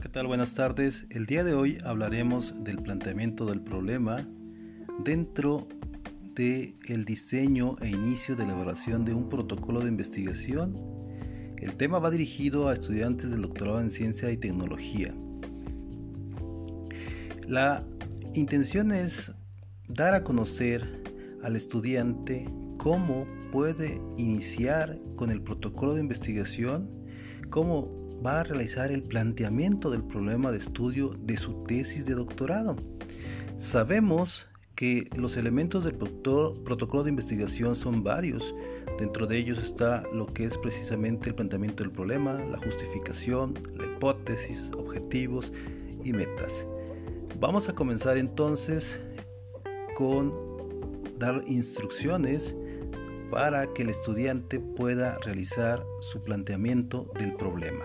¿qué tal? Buenas tardes. El día de hoy hablaremos del planteamiento del problema dentro de el diseño e inicio de elaboración de un protocolo de investigación. El tema va dirigido a estudiantes del doctorado en ciencia y tecnología. La intención es dar a conocer al estudiante cómo puede iniciar con el protocolo de investigación, cómo va a realizar el planteamiento del problema de estudio de su tesis de doctorado. Sabemos que los elementos del protocolo de investigación son varios. Dentro de ellos está lo que es precisamente el planteamiento del problema, la justificación, la hipótesis, objetivos y metas. Vamos a comenzar entonces con dar instrucciones para que el estudiante pueda realizar su planteamiento del problema.